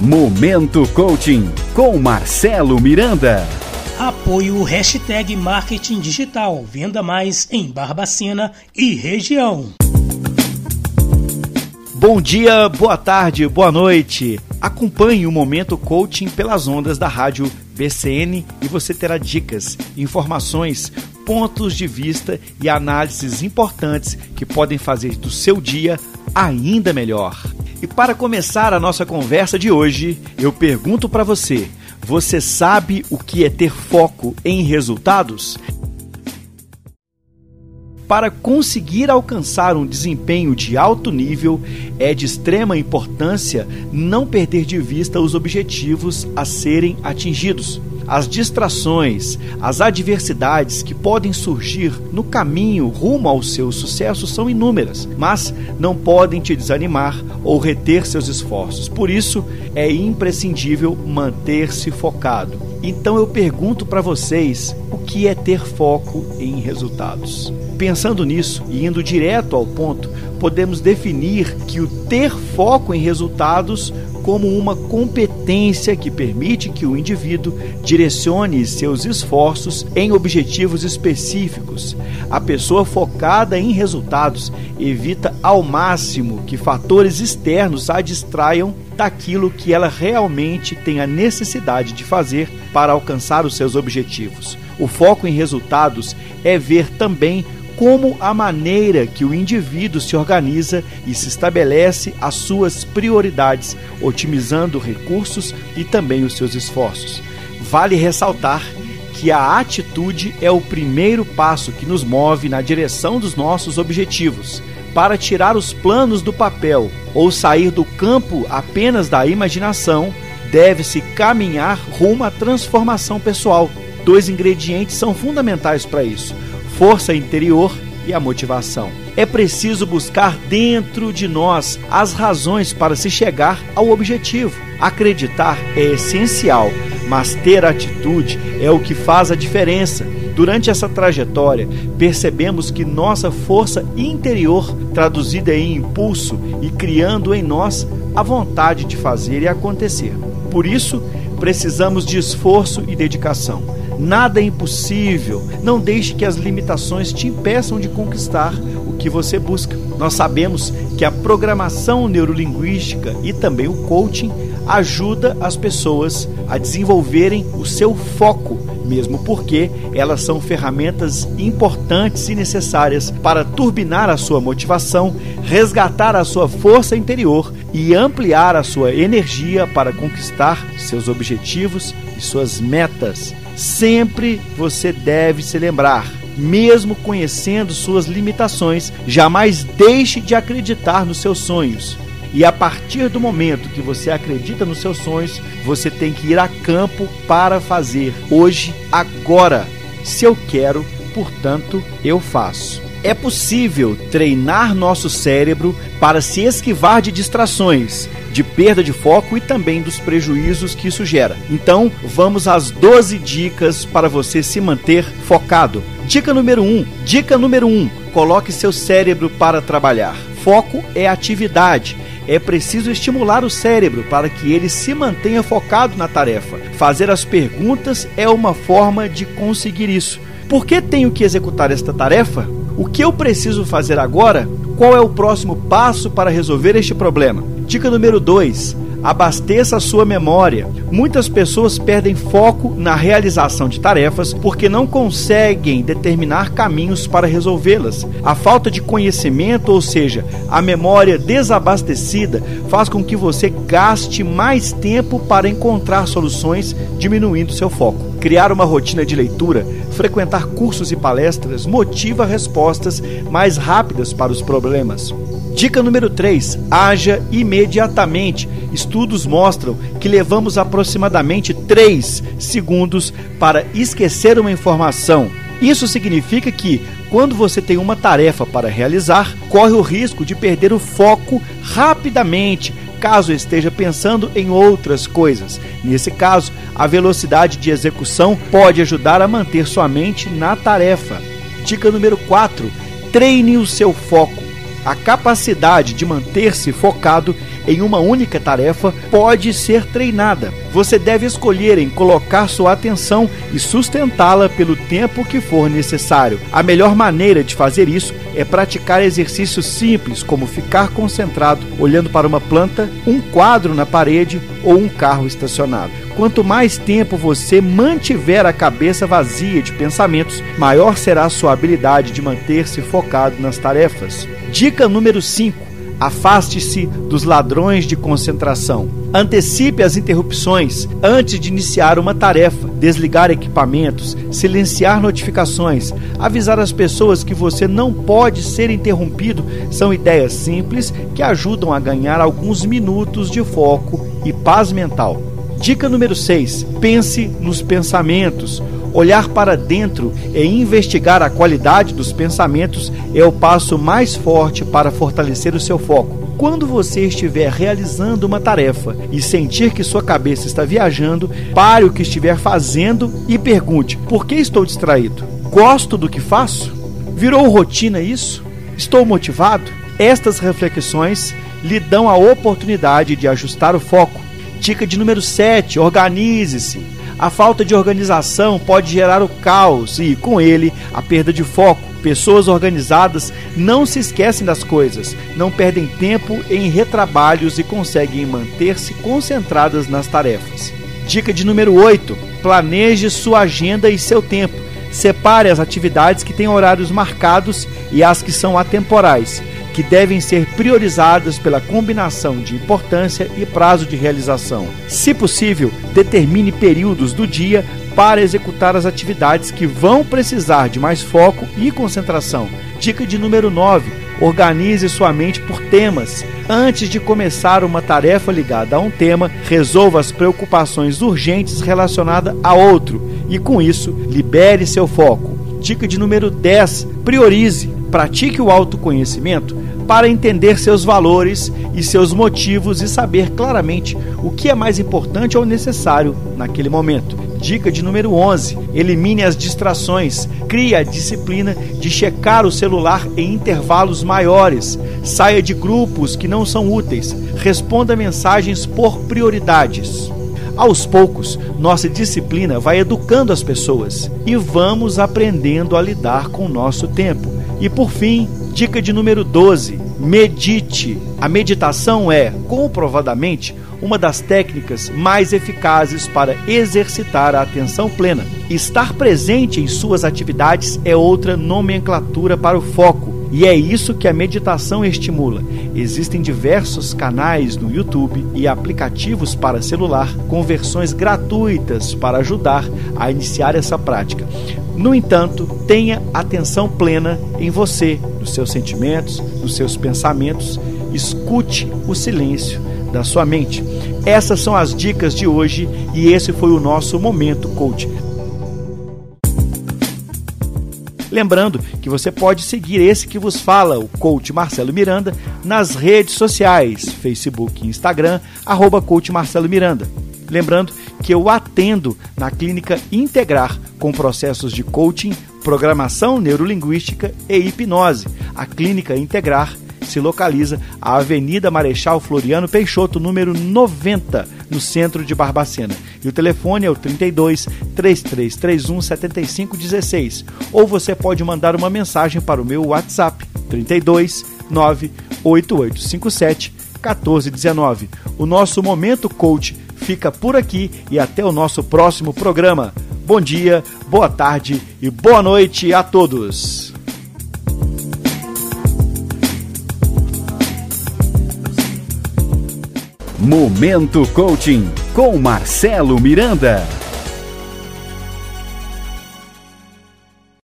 Momento Coaching com Marcelo Miranda. Apoio Hashtag Marketing Digital. Venda mais em Barbacena e região. Bom dia, boa tarde, boa noite. Acompanhe o Momento Coaching pelas ondas da rádio BCN e você terá dicas, informações, pontos de vista e análises importantes que podem fazer do seu dia ainda melhor. E para começar a nossa conversa de hoje, eu pergunto para você: você sabe o que é ter foco em resultados? Para conseguir alcançar um desempenho de alto nível, é de extrema importância não perder de vista os objetivos a serem atingidos as distrações, as adversidades que podem surgir no caminho rumo ao seu sucesso são inúmeras, mas não podem te desanimar ou reter seus esforços. Por isso, é imprescindível manter-se focado. Então eu pergunto para vocês, o que é ter foco em resultados? Pensando nisso e indo direto ao ponto, podemos definir que o ter foco em resultados como uma competência que permite que o indivíduo direcione seus esforços em objetivos específicos. A pessoa focada em resultados evita ao máximo que fatores externos a distraiam daquilo que ela realmente tem a necessidade de fazer para alcançar os seus objetivos. O foco em resultados é ver também como a maneira que o indivíduo se organiza e se estabelece as suas prioridades, otimizando recursos e também os seus esforços. Vale ressaltar que a atitude é o primeiro passo que nos move na direção dos nossos objetivos. Para tirar os planos do papel ou sair do campo apenas da imaginação, deve-se caminhar rumo à transformação pessoal. Dois ingredientes são fundamentais para isso força interior e a motivação. É preciso buscar dentro de nós as razões para se chegar ao objetivo. Acreditar é essencial, mas ter atitude é o que faz a diferença. Durante essa trajetória, percebemos que nossa força interior, traduzida em impulso e criando em nós a vontade de fazer e acontecer. Por isso, precisamos de esforço e dedicação. Nada é impossível. Não deixe que as limitações te impeçam de conquistar o que você busca. Nós sabemos que a programação neurolinguística e também o coaching ajuda as pessoas a desenvolverem o seu foco, mesmo porque elas são ferramentas importantes e necessárias para turbinar a sua motivação, resgatar a sua força interior e ampliar a sua energia para conquistar seus objetivos e suas metas. Sempre você deve se lembrar, mesmo conhecendo suas limitações, jamais deixe de acreditar nos seus sonhos. E a partir do momento que você acredita nos seus sonhos, você tem que ir a campo para fazer. Hoje, agora. Se eu quero, portanto, eu faço. É possível treinar nosso cérebro para se esquivar de distrações, de perda de foco e também dos prejuízos que isso gera. Então, vamos às 12 dicas para você se manter focado. Dica número 1. Um, dica número 1. Um, coloque seu cérebro para trabalhar. Foco é atividade. É preciso estimular o cérebro para que ele se mantenha focado na tarefa. Fazer as perguntas é uma forma de conseguir isso. Por que tenho que executar esta tarefa? O que eu preciso fazer agora? Qual é o próximo passo para resolver este problema? Dica número 2: abasteça a sua memória. Muitas pessoas perdem foco na realização de tarefas porque não conseguem determinar caminhos para resolvê-las. A falta de conhecimento, ou seja, a memória desabastecida, faz com que você gaste mais tempo para encontrar soluções, diminuindo seu foco. Criar uma rotina de leitura, frequentar cursos e palestras motiva respostas mais rápidas para os problemas. Dica número 3: haja imediatamente. Estudos mostram que levamos aproximadamente 3 segundos para esquecer uma informação. Isso significa que, quando você tem uma tarefa para realizar, corre o risco de perder o foco rapidamente, caso esteja pensando em outras coisas. Nesse caso, a velocidade de execução pode ajudar a manter sua mente na tarefa. Dica número 4: treine o seu foco. A capacidade de manter-se focado em uma única tarefa pode ser treinada. Você deve escolher em colocar sua atenção e sustentá-la pelo tempo que for necessário. A melhor maneira de fazer isso é praticar exercícios simples, como ficar concentrado olhando para uma planta, um quadro na parede ou um carro estacionado. Quanto mais tempo você mantiver a cabeça vazia de pensamentos, maior será a sua habilidade de manter-se focado nas tarefas. Dica número 5 Afaste-se dos ladrões de concentração. Antecipe as interrupções antes de iniciar uma tarefa, desligar equipamentos, silenciar notificações, avisar as pessoas que você não pode ser interrompido são ideias simples que ajudam a ganhar alguns minutos de foco e paz mental. Dica número 6: pense nos pensamentos. Olhar para dentro e investigar a qualidade dos pensamentos é o passo mais forte para fortalecer o seu foco. Quando você estiver realizando uma tarefa e sentir que sua cabeça está viajando, pare o que estiver fazendo e pergunte: por que estou distraído? Gosto do que faço? Virou rotina isso? Estou motivado? Estas reflexões lhe dão a oportunidade de ajustar o foco. Dica de número 7: organize-se. A falta de organização pode gerar o caos e, com ele, a perda de foco. Pessoas organizadas não se esquecem das coisas, não perdem tempo em retrabalhos e conseguem manter-se concentradas nas tarefas. Dica de número 8: planeje sua agenda e seu tempo. Separe as atividades que têm horários marcados e as que são atemporais que devem ser priorizadas pela combinação de importância e prazo de realização. Se possível, determine períodos do dia para executar as atividades que vão precisar de mais foco e concentração. Dica de número 9: organize sua mente por temas. Antes de começar uma tarefa ligada a um tema, resolva as preocupações urgentes relacionadas a outro e, com isso, libere seu foco. Dica de número 10: priorize. Pratique o autoconhecimento para entender seus valores e seus motivos e saber claramente o que é mais importante ou necessário naquele momento. Dica de número 11: elimine as distrações. Crie a disciplina de checar o celular em intervalos maiores. Saia de grupos que não são úteis. Responda mensagens por prioridades. Aos poucos, nossa disciplina vai educando as pessoas e vamos aprendendo a lidar com o nosso tempo. E por fim, dica de número 12: medite. A meditação é, comprovadamente, uma das técnicas mais eficazes para exercitar a atenção plena. Estar presente em suas atividades é outra nomenclatura para o foco. E é isso que a meditação estimula. Existem diversos canais no YouTube e aplicativos para celular com versões gratuitas para ajudar a iniciar essa prática. No entanto, tenha atenção plena em você, nos seus sentimentos, nos seus pensamentos. Escute o silêncio da sua mente. Essas são as dicas de hoje e esse foi o nosso momento coach. Lembrando que você pode seguir esse que vos fala, o coach Marcelo Miranda, nas redes sociais, Facebook e Instagram, arroba coach Marcelo Miranda. Lembrando que eu atendo na clínica Integrar com processos de coaching, programação neurolinguística e hipnose. A clínica Integrar se localiza a Avenida Marechal Floriano Peixoto, número 90, no centro de Barbacena. E o telefone é o 32 3331 7516. Ou você pode mandar uma mensagem para o meu WhatsApp 32 98857 1419. O nosso momento coach fica por aqui e até o nosso próximo programa. Bom dia, boa tarde e boa noite a todos. Momento Coaching com Marcelo Miranda.